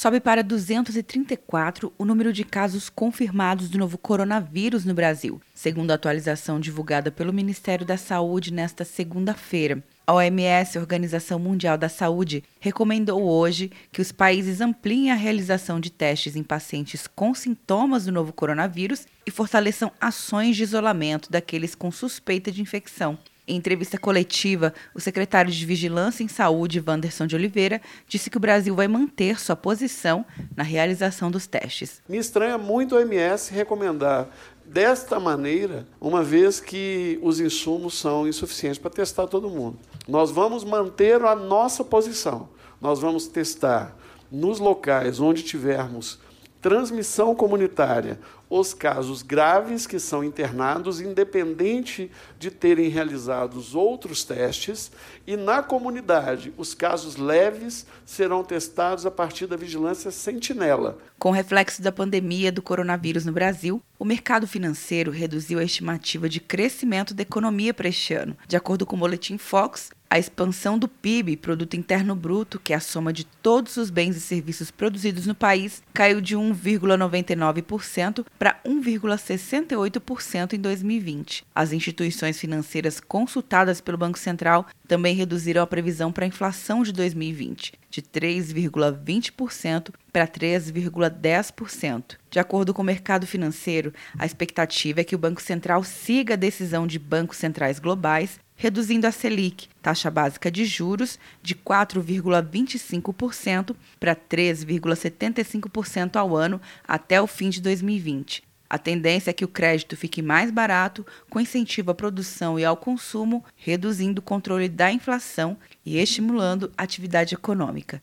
sobe para 234 o número de casos confirmados do novo coronavírus no Brasil, segundo a atualização divulgada pelo Ministério da Saúde nesta segunda-feira. A OMS, Organização Mundial da Saúde, recomendou hoje que os países ampliem a realização de testes em pacientes com sintomas do novo coronavírus e fortaleçam ações de isolamento daqueles com suspeita de infecção. Em entrevista coletiva, o secretário de Vigilância em Saúde, Wanderson de Oliveira, disse que o Brasil vai manter sua posição na realização dos testes. Me estranha muito a OMS recomendar desta maneira, uma vez que os insumos são insuficientes para testar todo mundo. Nós vamos manter a nossa posição. Nós vamos testar nos locais onde tivermos transmissão comunitária, os casos graves que são internados, independente de terem realizados outros testes, e na comunidade, os casos leves serão testados a partir da vigilância sentinela. Com o reflexo da pandemia do coronavírus no Brasil, o mercado financeiro reduziu a estimativa de crescimento da economia para este ano. De acordo com o Boletim Fox, a expansão do PIB, Produto Interno Bruto, que é a soma de todos os bens e serviços produzidos no país, caiu de 1,99% para 1,68% em 2020. As instituições financeiras consultadas pelo Banco Central também reduziram a previsão para a inflação de 2020, de 3,20% para 3,10%. De acordo com o mercado financeiro, a expectativa é que o Banco Central siga a decisão de bancos centrais globais reduzindo a Selic, taxa básica de juros, de 4,25% para 3,75% ao ano até o fim de 2020. A tendência é que o crédito fique mais barato, com incentivo à produção e ao consumo, reduzindo o controle da inflação e estimulando a atividade econômica.